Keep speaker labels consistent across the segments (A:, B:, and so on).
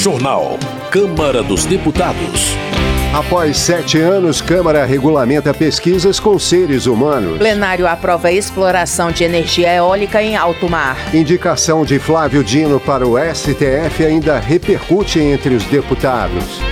A: Jornal. Câmara dos Deputados.
B: Após sete anos, Câmara regulamenta pesquisas com seres humanos.
C: Plenário aprova exploração de energia eólica em alto mar.
B: Indicação de Flávio Dino para o STF ainda repercute entre os deputados.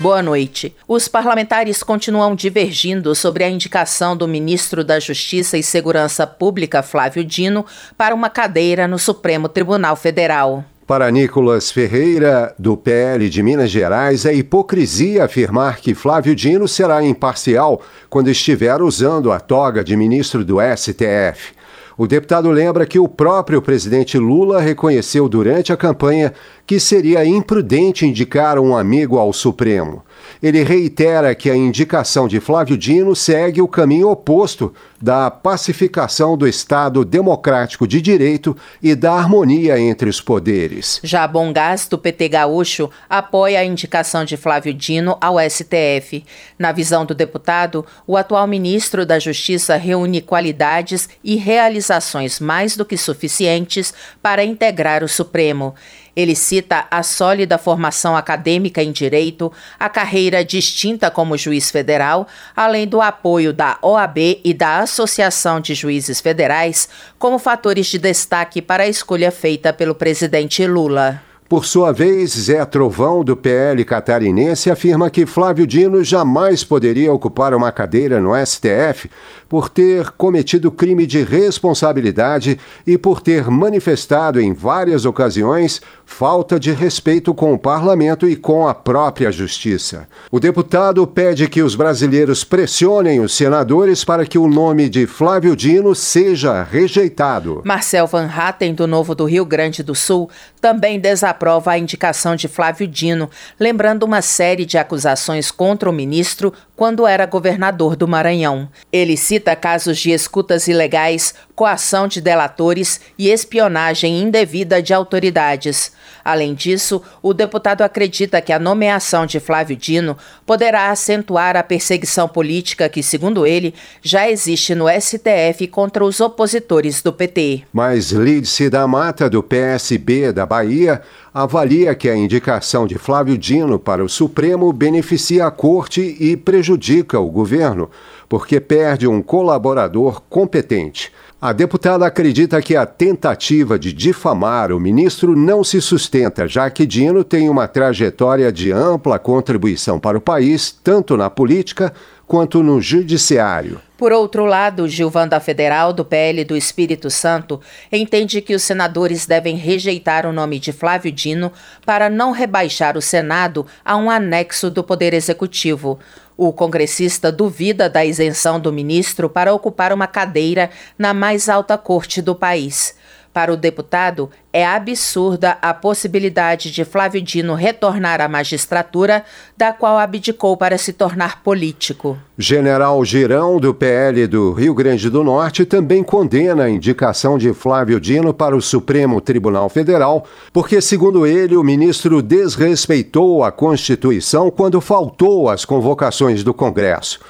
C: Boa noite. Os parlamentares continuam divergindo sobre a indicação do ministro da Justiça e Segurança Pública, Flávio Dino, para uma cadeira no Supremo Tribunal Federal.
B: Para Nicolas Ferreira, do PL de Minas Gerais, é hipocrisia afirmar que Flávio Dino será imparcial quando estiver usando a toga de ministro do STF. O deputado lembra que o próprio presidente Lula reconheceu durante a campanha que seria imprudente indicar um amigo ao Supremo. Ele reitera que a indicação de Flávio Dino segue o caminho oposto da pacificação do Estado democrático de direito e da harmonia entre os poderes.
C: Já Bom Gasto, PT Gaúcho, apoia a indicação de Flávio Dino ao STF. Na visão do deputado, o atual ministro da Justiça reúne qualidades e realizações mais do que suficientes para integrar o Supremo. Ele cita a sólida formação acadêmica em direito, a carreira distinta como juiz federal, além do apoio da OAB e da Associação de Juízes Federais como fatores de destaque para a escolha feita pelo presidente Lula.
B: Por sua vez, Zé Trovão, do PL catarinense, afirma que Flávio Dino jamais poderia ocupar uma cadeira no STF por ter cometido crime de responsabilidade e por ter manifestado em várias ocasiões falta de respeito com o parlamento e com a própria justiça. O deputado pede que os brasileiros pressionem os senadores para que o nome de Flávio Dino seja rejeitado.
C: Marcel Van Hatten, do Novo do Rio Grande do Sul, também desaprova a indicação de Flávio Dino, lembrando uma série de acusações contra o ministro quando era governador do Maranhão. Ele cita casos de escutas ilegais, coação de delatores e espionagem indevida de autoridades. Além disso, o deputado acredita que a nomeação de Flávio Dino poderá acentuar a perseguição política que, segundo ele, já existe no STF contra os opositores do PT.
B: Mas Lídice da Mata, do PSB da Bahia, avalia que a indicação de Flávio Dino para o Supremo beneficia a corte e prejudica o governo, porque perde um colaborador competente. A deputada acredita que a tentativa de difamar o ministro não se sustenta, já que Dino tem uma trajetória de ampla contribuição para o país, tanto na política quanto no judiciário.
C: Por outro lado, Gilvanda Federal, do PL do Espírito Santo, entende que os senadores devem rejeitar o nome de Flávio Dino para não rebaixar o Senado a um anexo do Poder Executivo. O congressista duvida da isenção do ministro para ocupar uma cadeira na mais alta corte do país. Para o deputado, é absurda a possibilidade de Flávio Dino retornar à magistratura, da qual abdicou para se tornar político.
B: General Girão, do PL do Rio Grande do Norte, também condena a indicação de Flávio Dino para o Supremo Tribunal Federal, porque, segundo ele, o ministro desrespeitou a Constituição quando faltou às convocações do Congresso.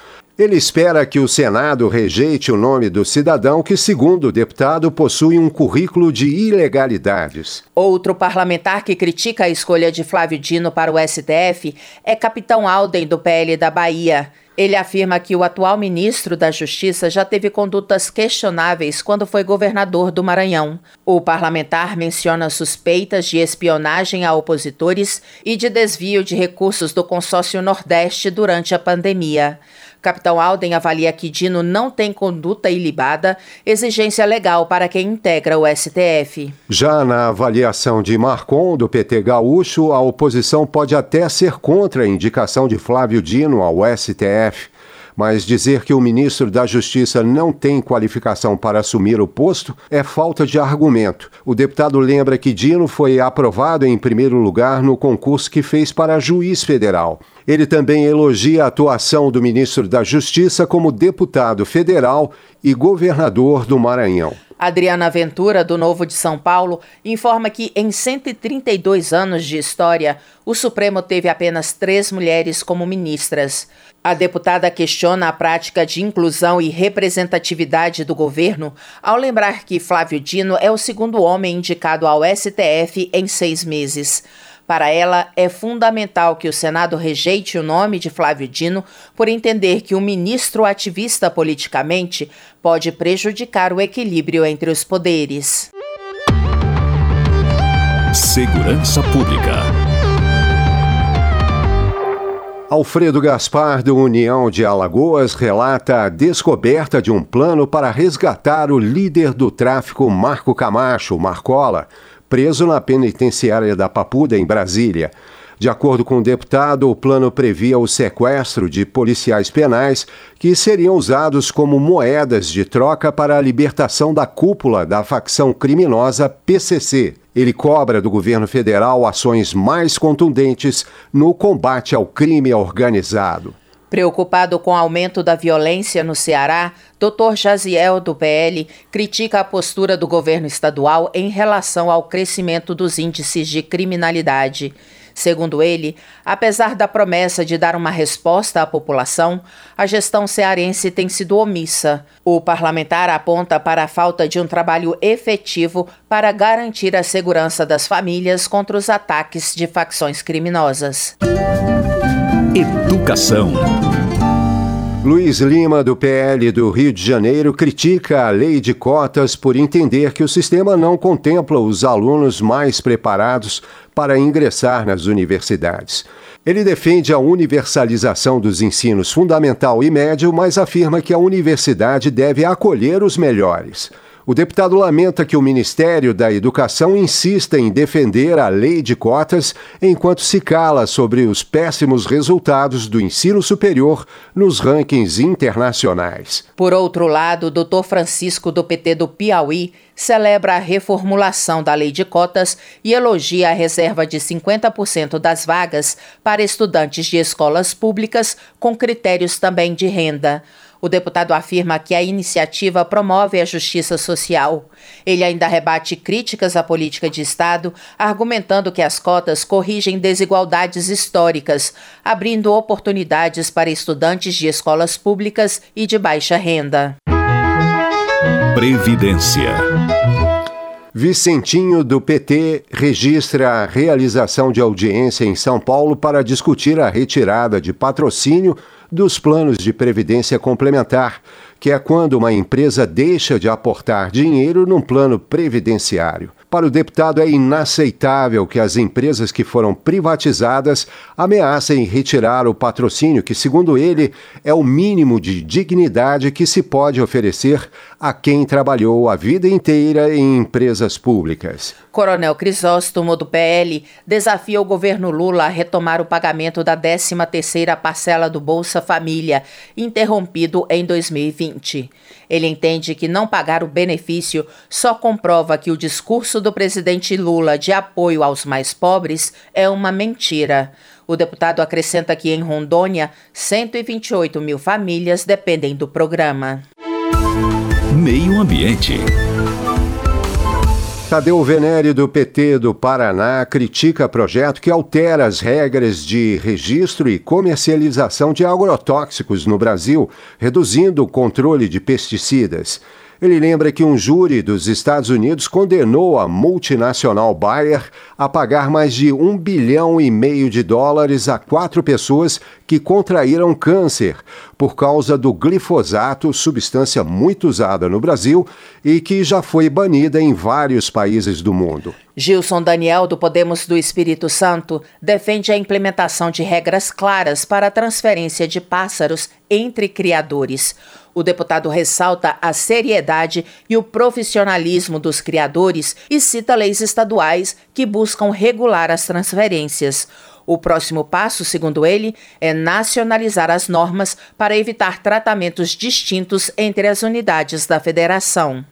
B: Ele espera que o Senado rejeite o nome do cidadão que, segundo o deputado, possui um currículo de ilegalidades.
C: Outro parlamentar que critica a escolha de Flávio Dino para o STF é Capitão Alden, do PL da Bahia. Ele afirma que o atual ministro da Justiça já teve condutas questionáveis quando foi governador do Maranhão. O parlamentar menciona suspeitas de espionagem a opositores e de desvio de recursos do consórcio Nordeste durante a pandemia. Capitão Alden avalia que Dino não tem conduta ilibada, exigência legal para quem integra o STF.
B: Já na avaliação de Marcon, do PT Gaúcho, a oposição pode até ser contra a indicação de Flávio Dino ao STF mas dizer que o ministro da Justiça não tem qualificação para assumir o posto é falta de argumento. O deputado lembra que Dino foi aprovado em primeiro lugar no concurso que fez para juiz federal. Ele também elogia a atuação do ministro da Justiça como deputado federal e governador do Maranhão.
C: Adriana Ventura, do Novo de São Paulo, informa que em 132 anos de história, o Supremo teve apenas três mulheres como ministras. A deputada questiona a prática de inclusão e representatividade do governo ao lembrar que Flávio Dino é o segundo homem indicado ao STF em seis meses. Para ela, é fundamental que o Senado rejeite o nome de Flávio Dino por entender que um ministro ativista politicamente pode prejudicar o equilíbrio entre os poderes.
A: Segurança Pública.
B: Alfredo Gaspar, do União de Alagoas, relata a descoberta de um plano para resgatar o líder do tráfico Marco Camacho, Marcola, preso na penitenciária da Papuda, em Brasília. De acordo com o deputado, o plano previa o sequestro de policiais penais que seriam usados como moedas de troca para a libertação da cúpula da facção criminosa PCC. Ele cobra do governo federal ações mais contundentes no combate ao crime organizado.
C: Preocupado com o aumento da violência no Ceará, Dr. Jaziel, do PL, critica a postura do governo estadual em relação ao crescimento dos índices de criminalidade. Segundo ele, apesar da promessa de dar uma resposta à população, a gestão cearense tem sido omissa. O parlamentar aponta para a falta de um trabalho efetivo para garantir a segurança das famílias contra os ataques de facções criminosas.
A: Educação.
B: Luiz Lima, do PL do Rio de Janeiro, critica a lei de cotas por entender que o sistema não contempla os alunos mais preparados para ingressar nas universidades. Ele defende a universalização dos ensinos fundamental e médio, mas afirma que a universidade deve acolher os melhores. O deputado lamenta que o Ministério da Educação insista em defender a lei de cotas enquanto se cala sobre os péssimos resultados do ensino superior nos rankings internacionais.
C: Por outro lado, o doutor Francisco do PT do Piauí celebra a reformulação da lei de cotas e elogia a reserva de 50% das vagas para estudantes de escolas públicas com critérios também de renda. O deputado afirma que a iniciativa promove a justiça social. Ele ainda rebate críticas à política de Estado, argumentando que as cotas corrigem desigualdades históricas, abrindo oportunidades para estudantes de escolas públicas e de baixa renda.
A: Previdência.
B: Vicentinho, do PT, registra a realização de audiência em São Paulo para discutir a retirada de patrocínio dos planos de previdência complementar, que é quando uma empresa deixa de aportar dinheiro num plano previdenciário. Para o deputado, é inaceitável que as empresas que foram privatizadas ameacem retirar o patrocínio, que, segundo ele, é o mínimo de dignidade que se pode oferecer a quem trabalhou a vida inteira em empresas públicas.
C: Coronel Crisóstomo, do PL, desafia o governo Lula a retomar o pagamento da 13ª parcela do Bolsa Família, interrompido em 2020. Ele entende que não pagar o benefício só comprova que o discurso do presidente Lula de apoio aos mais pobres é uma mentira. O deputado acrescenta que em Rondônia, 128 mil famílias dependem do programa.
A: Meio Ambiente.
B: Tadeu Venere, do PT do Paraná, critica projeto que altera as regras de registro e comercialização de agrotóxicos no Brasil, reduzindo o controle de pesticidas. Ele lembra que um júri dos Estados Unidos condenou a multinacional Bayer a pagar mais de um bilhão e meio de dólares a quatro pessoas que contraíram câncer por causa do glifosato, substância muito usada no Brasil e que já foi banida em vários países do mundo.
C: Gilson Daniel, do Podemos do Espírito Santo, defende a implementação de regras claras para a transferência de pássaros entre criadores. O deputado ressalta a seriedade e o profissionalismo dos criadores e cita leis estaduais que buscam regular as transferências. O próximo passo, segundo ele, é nacionalizar as normas para evitar tratamentos distintos entre as unidades da federação.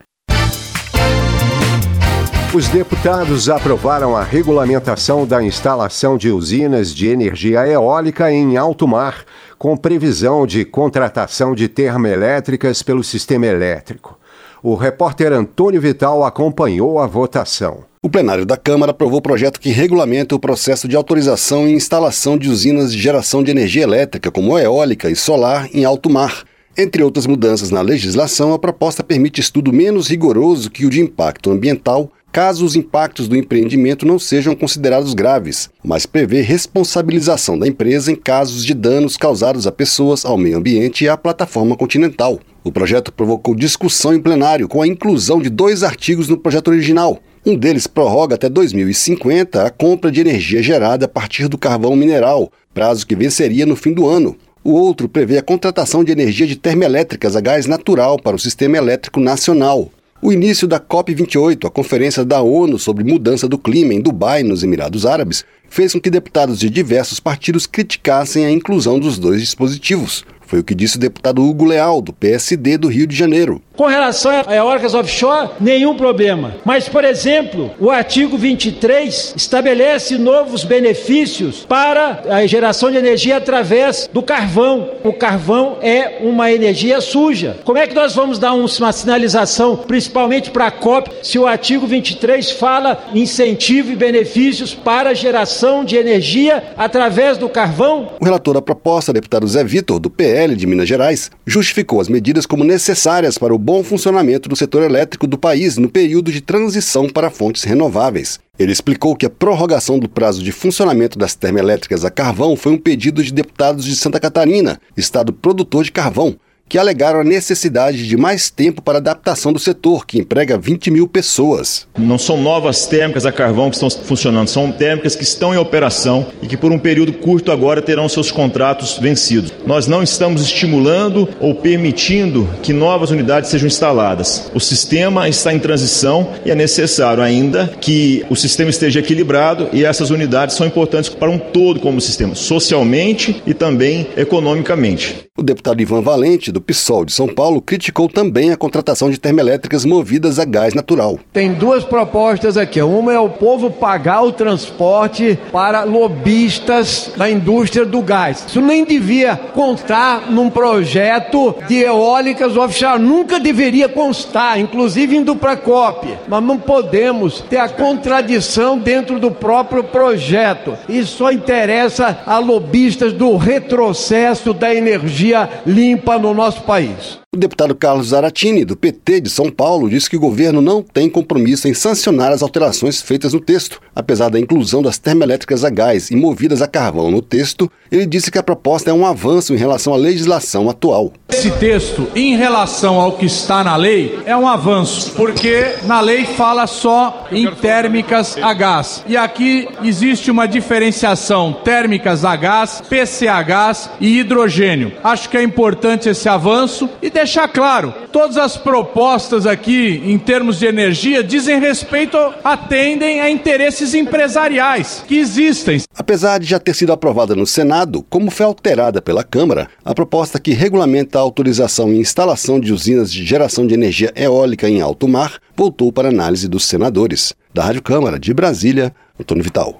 B: Os deputados aprovaram a regulamentação da instalação de usinas de energia eólica em alto mar com previsão de contratação de termoelétricas pelo sistema elétrico. O repórter Antônio Vital acompanhou a votação.
D: O plenário da Câmara aprovou o projeto que regulamenta o processo de autorização e instalação de usinas de geração de energia elétrica, como eólica e solar, em alto mar. Entre outras mudanças na legislação, a proposta permite estudo menos rigoroso que o de impacto ambiental, caso os impactos do empreendimento não sejam considerados graves, mas prevê responsabilização da empresa em casos de danos causados a pessoas, ao meio ambiente e à plataforma continental. O projeto provocou discussão em plenário com a inclusão de dois artigos no projeto original. Um deles prorroga até 2050 a compra de energia gerada a partir do carvão mineral, prazo que venceria no fim do ano. O outro prevê a contratação de energia de termoelétricas a gás natural para o sistema elétrico nacional. O início da COP28, a Conferência da ONU sobre Mudança do Clima em Dubai, nos Emirados Árabes, fez com que deputados de diversos partidos criticassem a inclusão dos dois dispositivos. Foi o que disse o deputado Hugo Leal, do PSD do Rio de Janeiro.
E: Com relação a eólicas offshore, nenhum problema. Mas, por exemplo, o artigo 23 estabelece novos benefícios para a geração de energia através do carvão. O carvão é uma energia suja. Como é que nós vamos dar uma sinalização, principalmente para a COP, se o artigo 23 fala incentivo e benefícios para a geração de energia através do carvão?
D: O relator da proposta, deputado Zé Vitor, do PL de Minas Gerais, justificou as medidas como necessárias para o bom funcionamento do setor elétrico do país no período de transição para fontes renováveis. Ele explicou que a prorrogação do prazo de funcionamento das termoelétricas a carvão foi um pedido de deputados de Santa Catarina, estado produtor de carvão, que alegaram a necessidade de mais tempo para adaptação do setor, que emprega 20 mil pessoas.
F: Não são novas térmicas a carvão que estão funcionando, são térmicas que estão em operação e que por um período curto agora terão seus contratos vencidos. Nós não estamos estimulando ou permitindo que novas unidades sejam instaladas. O sistema está em transição e é necessário ainda que o sistema esteja equilibrado e essas unidades são importantes para um todo como sistema, socialmente e também economicamente.
D: O deputado Ivan Valente, do PSOL de São Paulo, criticou também a contratação de termoelétricas movidas a gás natural.
G: Tem duas propostas aqui. Uma é o povo pagar o transporte para lobistas da indústria do gás. Isso nem devia constar num projeto de eólicas offshore. Nunca deveria constar, inclusive indo para a COP. Mas não podemos ter a contradição dentro do próprio projeto. Isso só interessa a lobistas do retrocesso da energia limpa no nosso país.
D: O deputado Carlos Zaratini, do PT de São Paulo, disse que o governo não tem compromisso em sancionar as alterações feitas no texto. Apesar da inclusão das termoelétricas a gás e movidas a carvão no texto, ele disse que a proposta é um avanço em relação à legislação atual.
H: Esse texto, em relação ao que está na lei, é um avanço, porque na lei fala só em térmicas a gás. E aqui existe uma diferenciação térmicas a gás, PCH e hidrogênio. Acho que é importante esse avanço e deixar claro, todas as propostas aqui em termos de energia dizem respeito, atendem a interesses empresariais que existem.
D: Apesar de já ter sido aprovada no Senado, como foi alterada pela Câmara, a proposta que regulamenta a autorização e instalação de usinas de geração de energia eólica em alto mar voltou para análise dos senadores. Da Rádio Câmara de Brasília, Antônio Vital.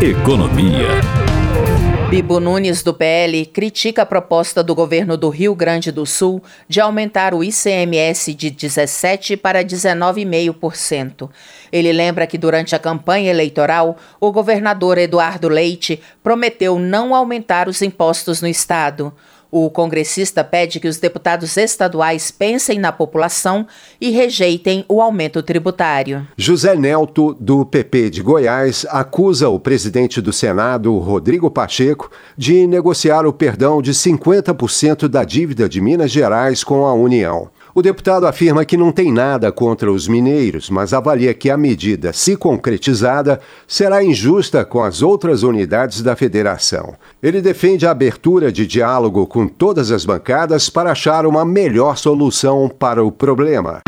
A: Economia.
C: Bibo Nunes, do PL, critica a proposta do governo do Rio Grande do Sul de aumentar o ICMS de 17% para 19,5%. Ele lembra que durante a campanha eleitoral, o governador Eduardo Leite prometeu não aumentar os impostos no estado. O congressista pede que os deputados estaduais pensem na população e rejeitem o aumento tributário.
B: José Nelto, do PP de Goiás, acusa o presidente do Senado, Rodrigo Pacheco, de negociar o perdão de 50% da dívida de Minas Gerais com a União. O deputado afirma que não tem nada contra os mineiros, mas avalia que a medida, se concretizada, será injusta com as outras unidades da federação. Ele defende a abertura de diálogo com todas as bancadas para achar uma melhor solução para o problema.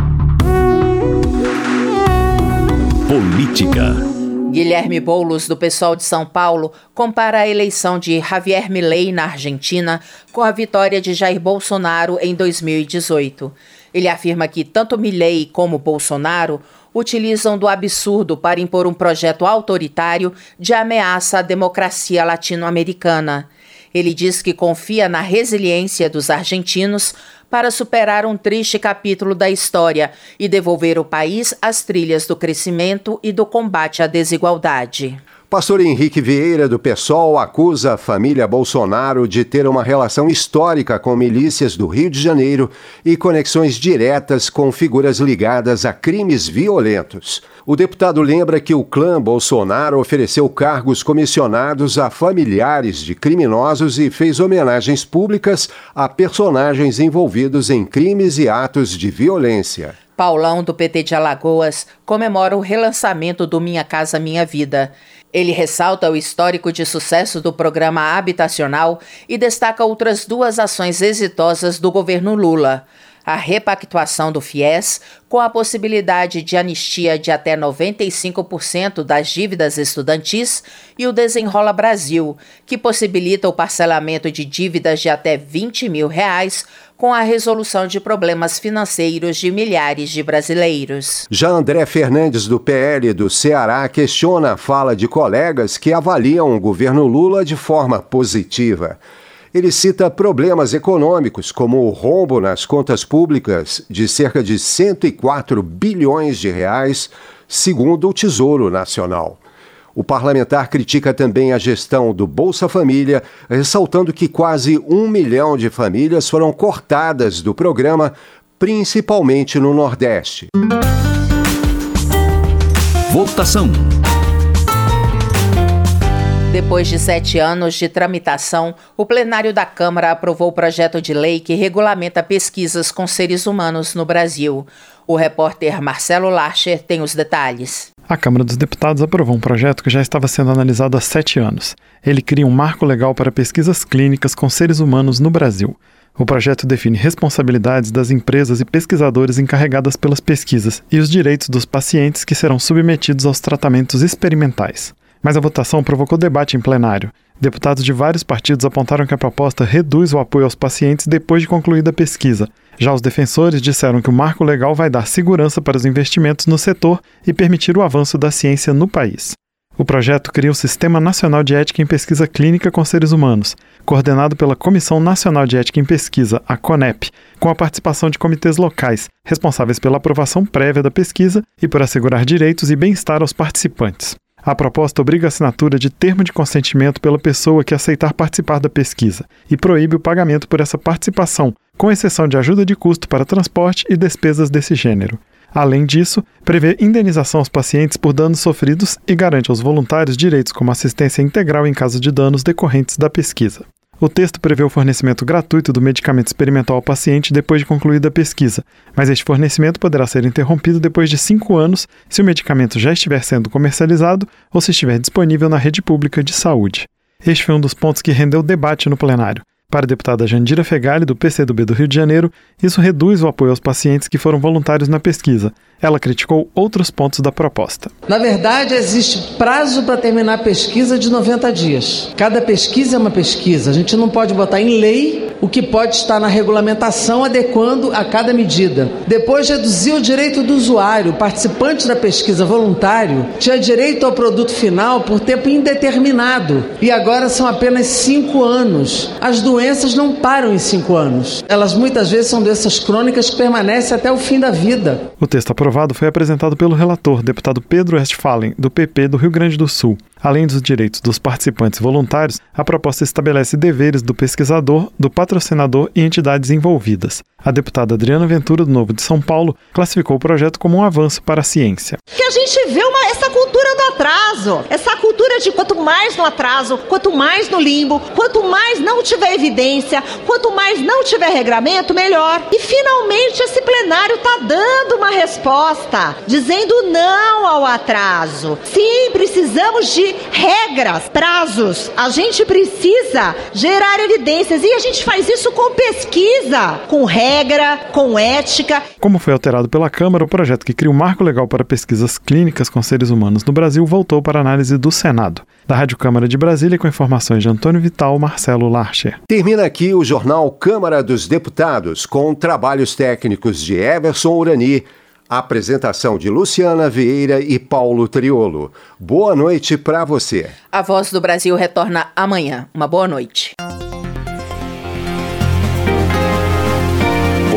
A: Política.
C: Guilherme Boulos, do pessoal de São Paulo, compara a eleição de Javier Milei na Argentina com a vitória de Jair Bolsonaro em 2018. Ele afirma que tanto Milei como Bolsonaro utilizam do absurdo para impor um projeto autoritário de ameaça à democracia latino-americana. Ele diz que confia na resiliência dos argentinos para superar um triste capítulo da história e devolver o país às trilhas do crescimento e do combate à desigualdade.
B: Pastor Henrique Vieira, do PSOL, acusa a família Bolsonaro de ter uma relação histórica com milícias do Rio de Janeiro e conexões diretas com figuras ligadas a crimes violentos. O deputado lembra que o clã Bolsonaro ofereceu cargos comissionados a familiares de criminosos e fez homenagens públicas a personagens envolvidos em crimes e atos de violência.
C: Paulão, do PT de Alagoas, comemora o relançamento do Minha Casa Minha Vida. Ele ressalta o histórico de sucesso do programa habitacional e destaca outras duas ações exitosas do governo Lula a repactuação do FIES, com a possibilidade de anistia de até 95% das dívidas estudantis, e o Desenrola Brasil, que possibilita o parcelamento de dívidas de até 20 mil reais com a resolução de problemas financeiros de milhares de brasileiros.
B: Já André Fernandes, do PL do Ceará, questiona a fala de colegas que avaliam o governo Lula de forma positiva. Ele cita problemas econômicos, como o rombo nas contas públicas de cerca de 104 bilhões de reais, segundo o Tesouro Nacional. O parlamentar critica também a gestão do Bolsa Família, ressaltando que quase um milhão de famílias foram cortadas do programa, principalmente no Nordeste.
A: Votação.
C: Depois de sete anos de tramitação, o plenário da Câmara aprovou o projeto de lei que regulamenta pesquisas com seres humanos no Brasil. O repórter Marcelo Larcher tem os detalhes.
I: A Câmara dos Deputados aprovou um projeto que já estava sendo analisado há sete anos. Ele cria um marco legal para pesquisas clínicas com seres humanos no Brasil. O projeto define responsabilidades das empresas e pesquisadores encarregadas pelas pesquisas e os direitos dos pacientes que serão submetidos aos tratamentos experimentais mas a votação provocou debate em plenário. Deputados de vários partidos apontaram que a proposta reduz o apoio aos pacientes depois de concluída a pesquisa. Já os defensores disseram que o marco legal vai dar segurança para os investimentos no setor e permitir o avanço da ciência no país. O projeto cria o Sistema Nacional de Ética em Pesquisa Clínica com Seres Humanos, coordenado pela Comissão Nacional de Ética em Pesquisa, a CONEP, com a participação de comitês locais, responsáveis pela aprovação prévia da pesquisa e por assegurar direitos e bem-estar aos participantes. A proposta obriga a assinatura de termo de consentimento pela pessoa que aceitar participar da pesquisa e proíbe o pagamento por essa participação, com exceção de ajuda de custo para transporte e despesas desse gênero. Além disso, prevê indenização aos pacientes por danos sofridos e garante aos voluntários direitos como assistência integral em caso de danos decorrentes da pesquisa. O texto prevê o fornecimento gratuito do medicamento experimental ao paciente depois de concluída a pesquisa, mas este fornecimento poderá ser interrompido depois de cinco anos se o medicamento já estiver sendo comercializado ou se estiver disponível na rede pública de saúde. Este foi um dos pontos que rendeu debate no plenário. Para a deputada Jandira Fegali, do PCdoB do Rio de Janeiro, isso reduz o apoio aos pacientes que foram voluntários na pesquisa. Ela criticou outros pontos da proposta.
J: Na verdade, existe prazo para terminar a pesquisa de 90 dias. Cada pesquisa é uma pesquisa. A gente não pode botar em lei o que pode estar na regulamentação adequando a cada medida. Depois, reduzir o direito do usuário. Participante da pesquisa voluntário tinha direito ao produto final por tempo indeterminado e agora são apenas cinco anos. As doenças não param em cinco anos. Elas muitas vezes são doenças crônicas que permanecem até o fim da vida.
I: O texto aprovado foi apresentado pelo relator, deputado Pedro Westphalen, do PP do Rio Grande do Sul. Além dos direitos dos participantes voluntários, a proposta estabelece deveres do pesquisador, do patrocinador e entidades envolvidas. A deputada Adriana Ventura, do Novo de São Paulo, classificou o projeto como um avanço para a ciência.
K: Que a gente vê uma, essa cultura do atraso, essa cultura de quanto mais no atraso, quanto mais no limbo, quanto mais não tiver evidência, quanto mais não tiver regramento, melhor. E finalmente esse plenário está dando uma resposta, dizendo não ao atraso. Sim, precisamos de regras, prazos. A gente precisa gerar evidências e a gente faz isso com pesquisa, com regra, com ética.
I: Como foi alterado pela Câmara, o projeto que cria um marco legal para pesquisas clínicas com seres humanos no Brasil voltou para análise do Senado. Da Rádio Câmara de Brasília, com informações de Antônio Vital, Marcelo Larcher.
B: Termina aqui o jornal Câmara dos Deputados, com trabalhos técnicos de Everson Urani Apresentação de Luciana Vieira e Paulo Triolo. Boa noite para você.
C: A Voz do Brasil retorna amanhã. Uma boa noite.